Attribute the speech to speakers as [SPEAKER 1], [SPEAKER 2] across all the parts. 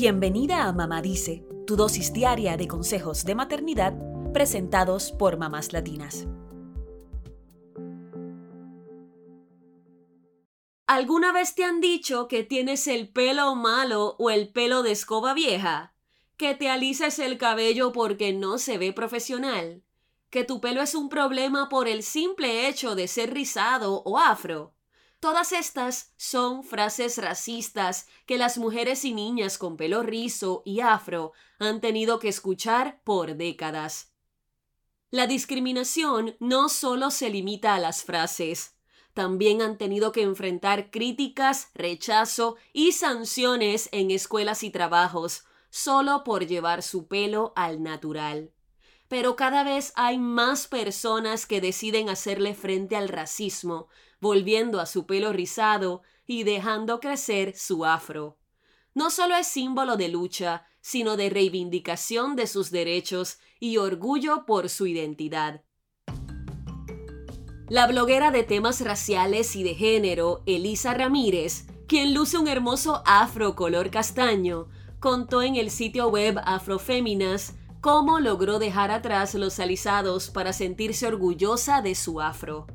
[SPEAKER 1] Bienvenida a Mamá Dice, tu dosis diaria de consejos de maternidad presentados por mamás latinas.
[SPEAKER 2] ¿Alguna vez te han dicho que tienes el pelo malo o el pelo de escoba vieja? ¿Que te alices el cabello porque no se ve profesional? ¿Que tu pelo es un problema por el simple hecho de ser rizado o afro? Todas estas son frases racistas que las mujeres y niñas con pelo rizo y afro han tenido que escuchar por décadas. La discriminación no solo se limita a las frases, también han tenido que enfrentar críticas, rechazo y sanciones en escuelas y trabajos, solo por llevar su pelo al natural. Pero cada vez hay más personas que deciden hacerle frente al racismo, volviendo a su pelo rizado y dejando crecer su afro. No solo es símbolo de lucha, sino de reivindicación de sus derechos y orgullo por su identidad. La bloguera de temas raciales y de género, Elisa Ramírez, quien luce un hermoso afro color castaño, contó en el sitio web Afroféminas cómo logró dejar atrás los alisados para sentirse orgullosa de su afro.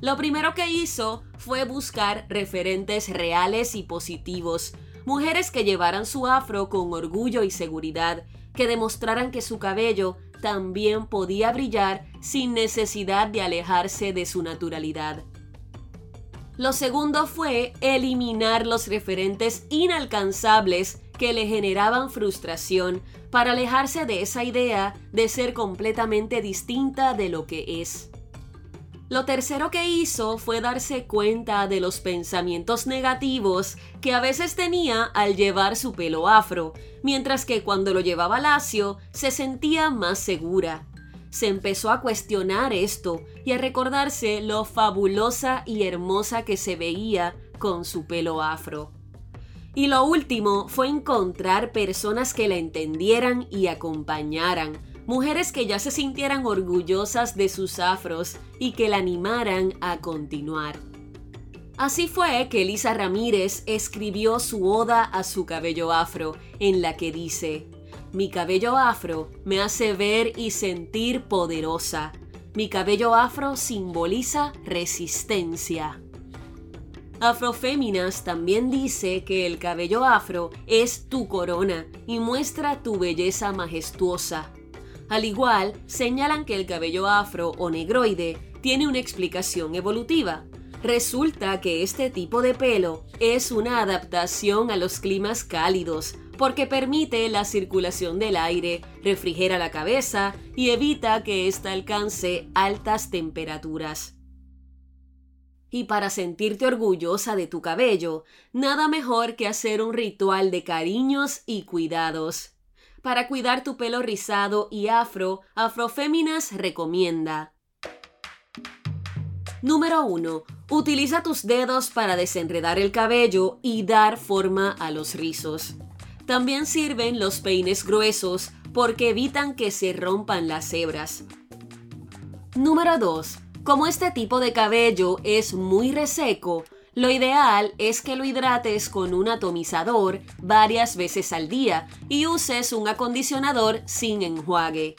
[SPEAKER 2] Lo primero que hizo fue buscar referentes reales y positivos, mujeres que llevaran su afro con orgullo y seguridad, que demostraran que su cabello también podía brillar sin necesidad de alejarse de su naturalidad. Lo segundo fue eliminar los referentes inalcanzables que le generaban frustración para alejarse de esa idea de ser completamente distinta de lo que es. Lo tercero que hizo fue darse cuenta de los pensamientos negativos que a veces tenía al llevar su pelo afro, mientras que cuando lo llevaba lacio se sentía más segura. Se empezó a cuestionar esto y a recordarse lo fabulosa y hermosa que se veía con su pelo afro. Y lo último fue encontrar personas que la entendieran y acompañaran, mujeres que ya se sintieran orgullosas de sus afros y que la animaran a continuar. Así fue que Elisa Ramírez escribió su oda a su cabello afro, en la que dice, Mi cabello afro me hace ver y sentir poderosa. Mi cabello afro simboliza resistencia. Afroféminas también dice que el cabello afro es tu corona y muestra tu belleza majestuosa. Al igual, señalan que el cabello afro o negroide tiene una explicación evolutiva. Resulta que este tipo de pelo es una adaptación a los climas cálidos, porque permite la circulación del aire, refrigera la cabeza y evita que ésta alcance altas temperaturas. Y para sentirte orgullosa de tu cabello, nada mejor que hacer un ritual de cariños y cuidados. Para cuidar tu pelo rizado y afro, Afroféminas recomienda. Número 1. Utiliza tus dedos para desenredar el cabello y dar forma a los rizos. También sirven los peines gruesos porque evitan que se rompan las hebras. Número 2. Como este tipo de cabello es muy reseco, lo ideal es que lo hidrates con un atomizador varias veces al día y uses un acondicionador sin enjuague.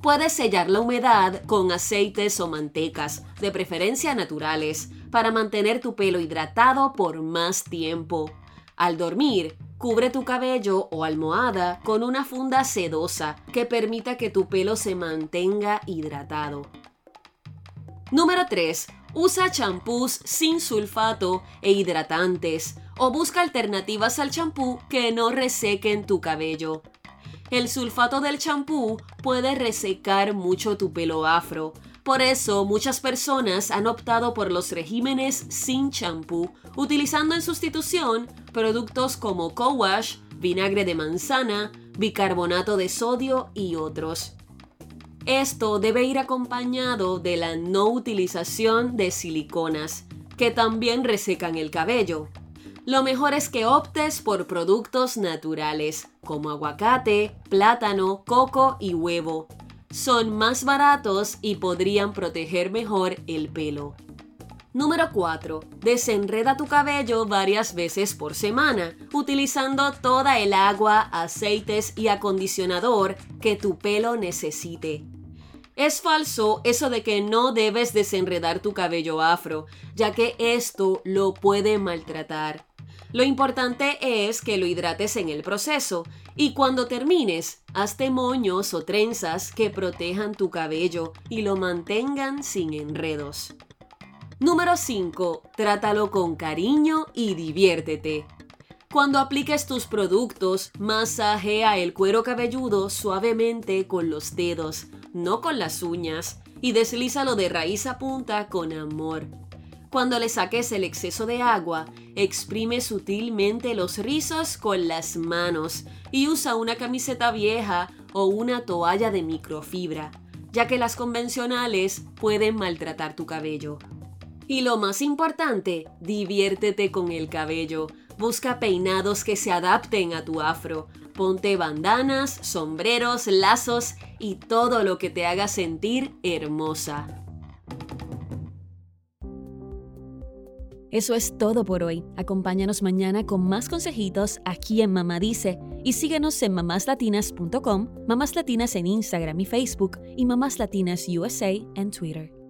[SPEAKER 2] Puedes sellar la humedad con aceites o mantecas, de preferencia naturales, para mantener tu pelo hidratado por más tiempo. Al dormir, cubre tu cabello o almohada con una funda sedosa que permita que tu pelo se mantenga hidratado. Número 3. Usa champús sin sulfato e hidratantes o busca alternativas al champú que no resequen tu cabello. El sulfato del champú puede resecar mucho tu pelo afro. Por eso muchas personas han optado por los regímenes sin champú, utilizando en sustitución productos como co-wash, vinagre de manzana, bicarbonato de sodio y otros. Esto debe ir acompañado de la no utilización de siliconas, que también resecan el cabello. Lo mejor es que optes por productos naturales, como aguacate, plátano, coco y huevo. Son más baratos y podrían proteger mejor el pelo. Número 4. Desenreda tu cabello varias veces por semana, utilizando toda el agua, aceites y acondicionador que tu pelo necesite. Es falso eso de que no debes desenredar tu cabello afro, ya que esto lo puede maltratar. Lo importante es que lo hidrates en el proceso y cuando termines, hazte moños o trenzas que protejan tu cabello y lo mantengan sin enredos. Número 5. Trátalo con cariño y diviértete. Cuando apliques tus productos, masajea el cuero cabelludo suavemente con los dedos, no con las uñas, y deslízalo de raíz a punta con amor. Cuando le saques el exceso de agua, exprime sutilmente los rizos con las manos y usa una camiseta vieja o una toalla de microfibra, ya que las convencionales pueden maltratar tu cabello. Y lo más importante, diviértete con el cabello. Busca peinados que se adapten a tu afro. Ponte bandanas, sombreros, lazos y todo lo que te haga sentir hermosa.
[SPEAKER 1] Eso es todo por hoy. Acompáñanos mañana con más consejitos aquí en Mamá Dice y síguenos en mamáslatinas.com, Mamás Latinas en Instagram y Facebook y Mamás Latinas USA en Twitter.